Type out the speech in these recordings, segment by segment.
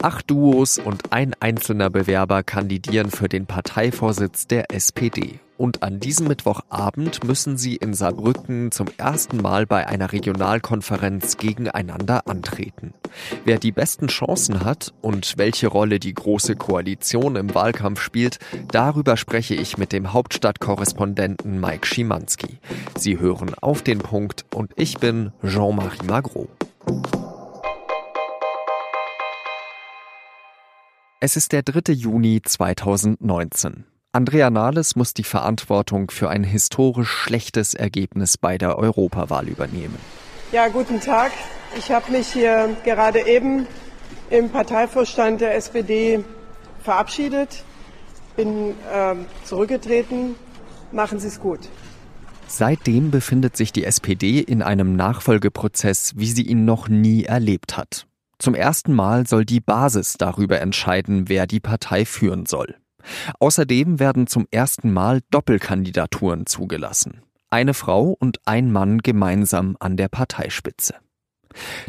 Acht Duos und ein einzelner Bewerber kandidieren für den Parteivorsitz der SPD. Und an diesem Mittwochabend müssen sie in Saarbrücken zum ersten Mal bei einer Regionalkonferenz gegeneinander antreten. Wer die besten Chancen hat und welche Rolle die Große Koalition im Wahlkampf spielt, darüber spreche ich mit dem Hauptstadtkorrespondenten Mike Schimanski. Sie hören auf den Punkt und ich bin Jean-Marie Magro. Es ist der 3. Juni 2019. Andrea Nahles muss die Verantwortung für ein historisch schlechtes Ergebnis bei der Europawahl übernehmen. Ja, guten Tag. Ich habe mich hier gerade eben im Parteivorstand der SPD verabschiedet, bin äh, zurückgetreten. Machen Sie es gut. Seitdem befindet sich die SPD in einem Nachfolgeprozess, wie sie ihn noch nie erlebt hat. Zum ersten Mal soll die Basis darüber entscheiden, wer die Partei führen soll. Außerdem werden zum ersten Mal Doppelkandidaturen zugelassen. Eine Frau und ein Mann gemeinsam an der Parteispitze.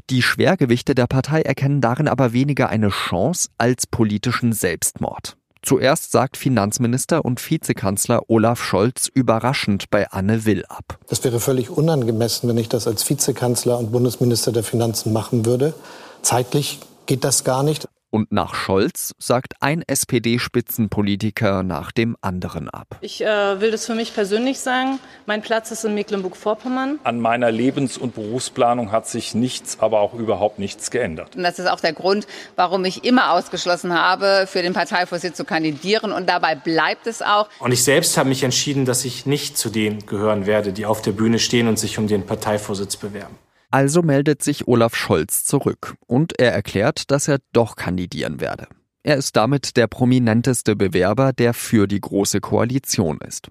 Die Schwergewichte der Partei erkennen darin aber weniger eine Chance als politischen Selbstmord. Zuerst sagt Finanzminister und Vizekanzler Olaf Scholz überraschend bei Anne Will ab. Das wäre völlig unangemessen, wenn ich das als Vizekanzler und Bundesminister der Finanzen machen würde. Zeitlich geht das gar nicht. Und nach Scholz sagt ein SPD-Spitzenpolitiker nach dem anderen ab. Ich äh, will das für mich persönlich sagen. Mein Platz ist in Mecklenburg-Vorpommern. An meiner Lebens- und Berufsplanung hat sich nichts, aber auch überhaupt nichts geändert. Und das ist auch der Grund, warum ich immer ausgeschlossen habe, für den Parteivorsitz zu kandidieren. Und dabei bleibt es auch. Und ich selbst habe mich entschieden, dass ich nicht zu denen gehören werde, die auf der Bühne stehen und sich um den Parteivorsitz bewerben. Also meldet sich Olaf Scholz zurück und er erklärt, dass er doch kandidieren werde. Er ist damit der prominenteste Bewerber, der für die Große Koalition ist.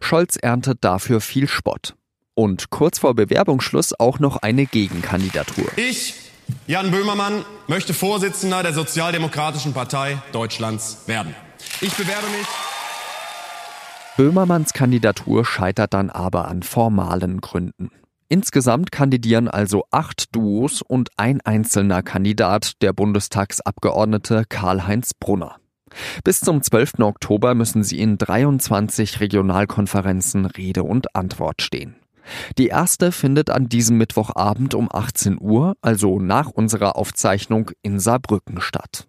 Scholz erntet dafür viel Spott. Und kurz vor Bewerbungsschluss auch noch eine Gegenkandidatur. Ich, Jan Böhmermann, möchte Vorsitzender der Sozialdemokratischen Partei Deutschlands werden. Ich bewerbe mich. Böhmermanns Kandidatur scheitert dann aber an formalen Gründen. Insgesamt kandidieren also acht Duos und ein einzelner Kandidat, der Bundestagsabgeordnete Karl-Heinz Brunner. Bis zum 12. Oktober müssen sie in 23 Regionalkonferenzen Rede und Antwort stehen. Die erste findet an diesem Mittwochabend um 18 Uhr, also nach unserer Aufzeichnung, in Saarbrücken statt.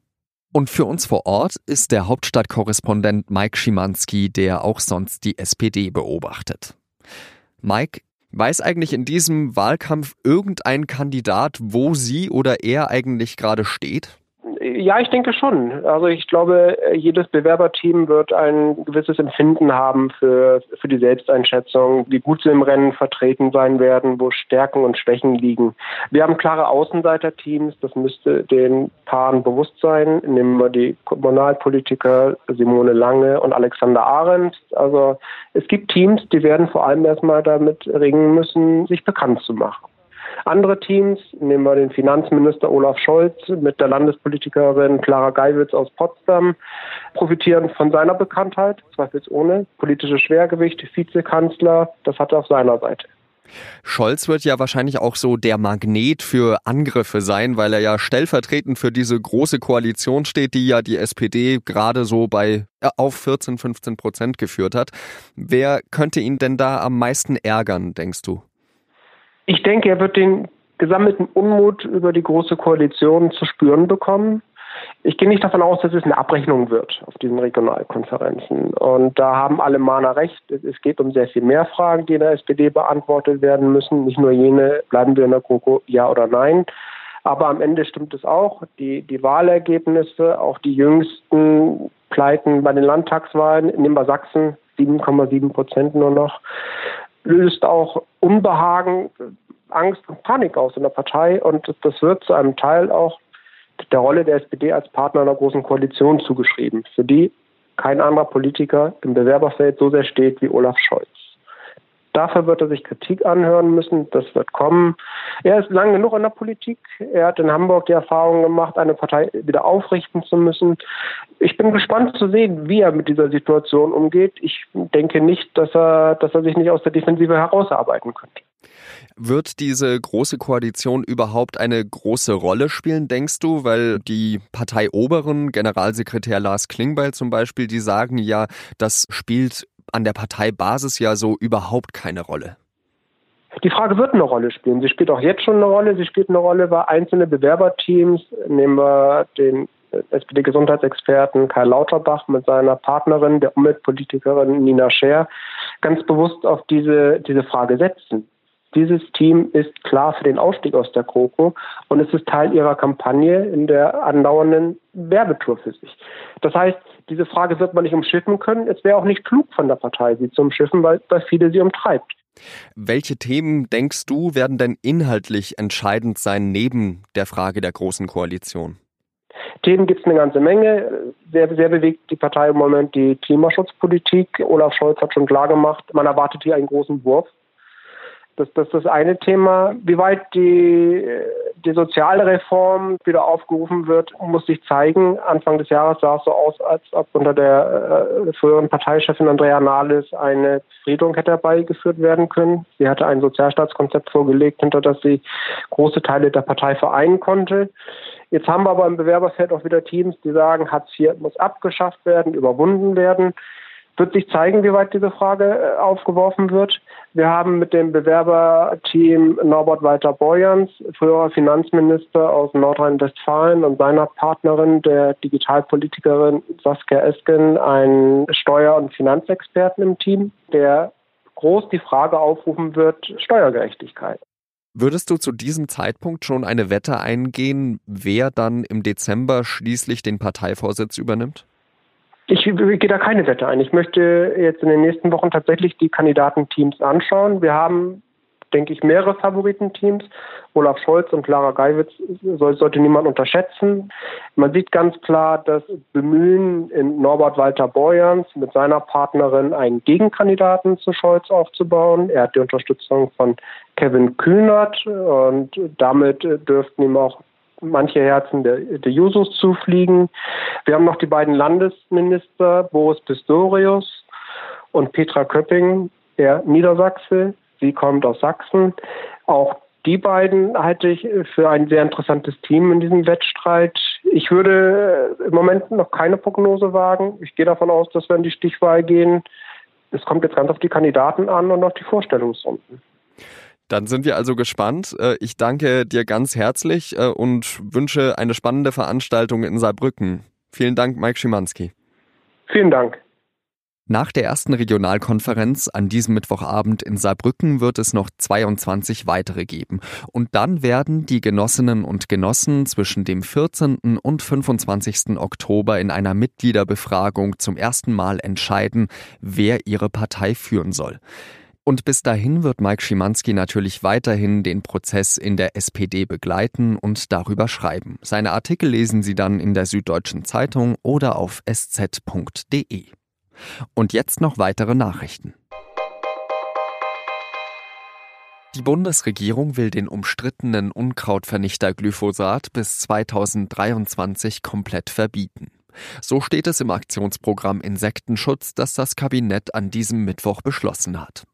Und für uns vor Ort ist der Hauptstadtkorrespondent Mike Schimanski, der auch sonst die SPD beobachtet. Mike, Weiß eigentlich in diesem Wahlkampf irgendein Kandidat, wo sie oder er eigentlich gerade steht? Ja, ich denke schon. Also ich glaube, jedes Bewerberteam wird ein gewisses Empfinden haben für, für die Selbsteinschätzung, wie gut sie im Rennen vertreten sein werden, wo Stärken und Schwächen liegen. Wir haben klare Außenseiterteams, das müsste den Paaren bewusst sein. Nehmen wir die Kommunalpolitiker Simone Lange und Alexander Arendt. Also es gibt Teams, die werden vor allem erstmal damit ringen müssen, sich bekannt zu machen. Andere Teams, nehmen wir den Finanzminister Olaf Scholz mit der Landespolitikerin Clara Geiwitz aus Potsdam, profitieren von seiner Bekanntheit, zweifelsohne. Politische Schwergewicht, Vizekanzler, das hat er auf seiner Seite. Scholz wird ja wahrscheinlich auch so der Magnet für Angriffe sein, weil er ja stellvertretend für diese große Koalition steht, die ja die SPD gerade so bei äh, auf 14, 15 Prozent geführt hat. Wer könnte ihn denn da am meisten ärgern, denkst du? Ich denke, er wird den gesammelten Unmut über die Große Koalition zu spüren bekommen. Ich gehe nicht davon aus, dass es eine Abrechnung wird auf diesen Regionalkonferenzen. Und da haben alle Mahner recht. Es geht um sehr viel mehr Fragen, die in der SPD beantwortet werden müssen. Nicht nur jene, bleiben wir in der GroKo, ja oder nein. Aber am Ende stimmt es auch. Die, die Wahlergebnisse, auch die jüngsten Pleiten bei den Landtagswahlen, nehmen wir Sachsen, 7,7 Prozent nur noch, löst auch Unbehagen, Angst und Panik aus in der Partei und das wird zu einem Teil auch der Rolle der SPD als Partner einer großen Koalition zugeschrieben, für die kein anderer Politiker im Bewerberfeld so sehr steht wie Olaf Scholz. Dafür wird er sich Kritik anhören müssen. Das wird kommen. Er ist lang genug in der Politik. Er hat in Hamburg die Erfahrung gemacht, eine Partei wieder aufrichten zu müssen. Ich bin gespannt zu sehen, wie er mit dieser Situation umgeht. Ich denke nicht, dass er, dass er sich nicht aus der Defensive herausarbeiten könnte. Wird diese große Koalition überhaupt eine große Rolle spielen, denkst du? Weil die Parteioberen, Generalsekretär Lars Klingbeil zum Beispiel, die sagen ja, das spielt an der Parteibasis ja so überhaupt keine Rolle. Die Frage wird eine Rolle spielen. Sie spielt auch jetzt schon eine Rolle. Sie spielt eine Rolle bei einzelnen Bewerberteams. Nehmen wir den SPD-Gesundheitsexperten Karl Lauterbach mit seiner Partnerin, der Umweltpolitikerin Nina Scher, ganz bewusst auf diese, diese Frage setzen. Dieses Team ist klar für den Ausstieg aus der GroKo und es ist Teil ihrer Kampagne in der andauernden Werbetour für sich. Das heißt, diese Frage wird man nicht umschiffen können. Es wäre auch nicht klug von der Partei, sie zu umschiffen, weil, weil viele sie umtreibt. Welche Themen, denkst du, werden denn inhaltlich entscheidend sein neben der Frage der Großen Koalition? Themen gibt es eine ganze Menge. Sehr, sehr bewegt die Partei im Moment die Klimaschutzpolitik. Olaf Scholz hat schon klar gemacht, man erwartet hier einen großen Wurf das, das ist das eine Thema. Wie weit die, die soziale Reform wieder aufgerufen wird, muss sich zeigen. Anfang des Jahres sah es so aus, als ob unter der äh, früheren Parteichefin Andrea Nahles eine Friedung hätte herbeigeführt werden können. Sie hatte ein Sozialstaatskonzept vorgelegt, hinter das sie große Teile der Partei vereinen konnte. Jetzt haben wir aber im Bewerberfeld auch wieder Teams, die sagen, Hartz IV muss abgeschafft werden, überwunden werden wird sich zeigen, wie weit diese Frage äh, aufgeworfen wird. Wir haben mit dem Bewerberteam Norbert Walter Borjans, früherer Finanzminister aus Nordrhein-Westfalen und seiner Partnerin, der Digitalpolitikerin Saskia Esken, einen Steuer- und Finanzexperten im Team, der groß die Frage aufrufen wird, Steuergerechtigkeit. Würdest du zu diesem Zeitpunkt schon eine Wette eingehen, wer dann im Dezember schließlich den Parteivorsitz übernimmt? Ich, gehe da keine Wette ein. Ich möchte jetzt in den nächsten Wochen tatsächlich die Kandidatenteams anschauen. Wir haben, denke ich, mehrere Favoritenteams. Olaf Scholz und Clara Geiwitz sollte niemand unterschätzen. Man sieht ganz klar das Bemühen in Norbert Walter Borjans mit seiner Partnerin einen Gegenkandidaten zu Scholz aufzubauen. Er hat die Unterstützung von Kevin Kühnert und damit dürften ihm auch manche Herzen der, der Jusos zufliegen. Wir haben noch die beiden Landesminister, Boris Pistorius und Petra Köpping, der Niedersachse. Sie kommt aus Sachsen. Auch die beiden halte ich für ein sehr interessantes Team in diesem Wettstreit. Ich würde im Moment noch keine Prognose wagen. Ich gehe davon aus, dass wir in die Stichwahl gehen. Es kommt jetzt ganz auf die Kandidaten an und auf die Vorstellungsrunden. Dann sind wir also gespannt. Äh, ich danke dir ganz herzlich äh, und wünsche eine spannende Veranstaltung in Saarbrücken. Vielen Dank, Mike Schimanski. Vielen Dank. Nach der ersten Regionalkonferenz an diesem Mittwochabend in Saarbrücken wird es noch 22 weitere geben. Und dann werden die Genossinnen und Genossen zwischen dem 14. und 25. Oktober in einer Mitgliederbefragung zum ersten Mal entscheiden, wer ihre Partei führen soll. Und bis dahin wird Mike Schimanski natürlich weiterhin den Prozess in der SPD begleiten und darüber schreiben. Seine Artikel lesen Sie dann in der Süddeutschen Zeitung oder auf sz.de. Und jetzt noch weitere Nachrichten. Die Bundesregierung will den umstrittenen Unkrautvernichter Glyphosat bis 2023 komplett verbieten. So steht es im Aktionsprogramm Insektenschutz, das das Kabinett an diesem Mittwoch beschlossen hat.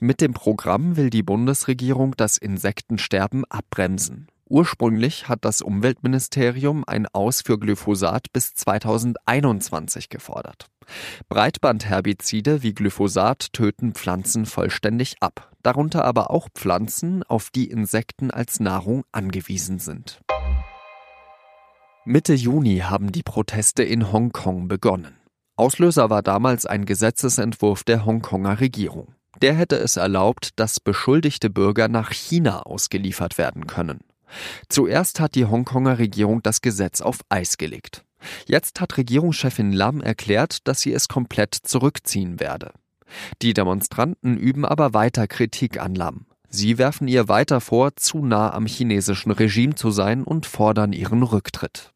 Mit dem Programm will die Bundesregierung das Insektensterben abbremsen. Ursprünglich hat das Umweltministerium ein Aus für Glyphosat bis 2021 gefordert. Breitbandherbizide wie Glyphosat töten Pflanzen vollständig ab, darunter aber auch Pflanzen, auf die Insekten als Nahrung angewiesen sind. Mitte Juni haben die Proteste in Hongkong begonnen. Auslöser war damals ein Gesetzesentwurf der Hongkonger Regierung. Der hätte es erlaubt, dass beschuldigte Bürger nach China ausgeliefert werden können. Zuerst hat die Hongkonger Regierung das Gesetz auf Eis gelegt. Jetzt hat Regierungschefin Lam erklärt, dass sie es komplett zurückziehen werde. Die Demonstranten üben aber weiter Kritik an Lam. Sie werfen ihr weiter vor, zu nah am chinesischen Regime zu sein und fordern ihren Rücktritt.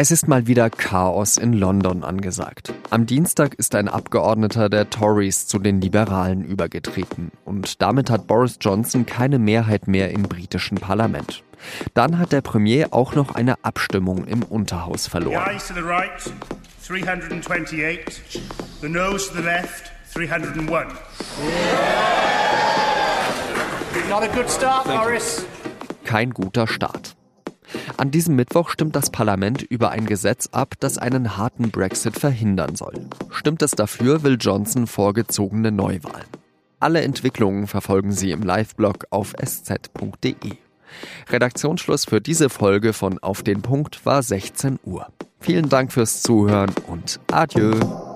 Es ist mal wieder Chaos in London angesagt. Am Dienstag ist ein Abgeordneter der Tories zu den Liberalen übergetreten und damit hat Boris Johnson keine Mehrheit mehr im britischen Parlament. Dann hat der Premier auch noch eine Abstimmung im Unterhaus verloren. The to the right, 328. The nose to the left, 301. Not a good start, Boris. Kein guter Start. An diesem Mittwoch stimmt das Parlament über ein Gesetz ab, das einen harten Brexit verhindern soll. Stimmt es dafür, will Johnson vorgezogene Neuwahlen. Alle Entwicklungen verfolgen Sie im Live-Blog auf sz.de. Redaktionsschluss für diese Folge von Auf den Punkt war 16 Uhr. Vielen Dank fürs Zuhören und adieu.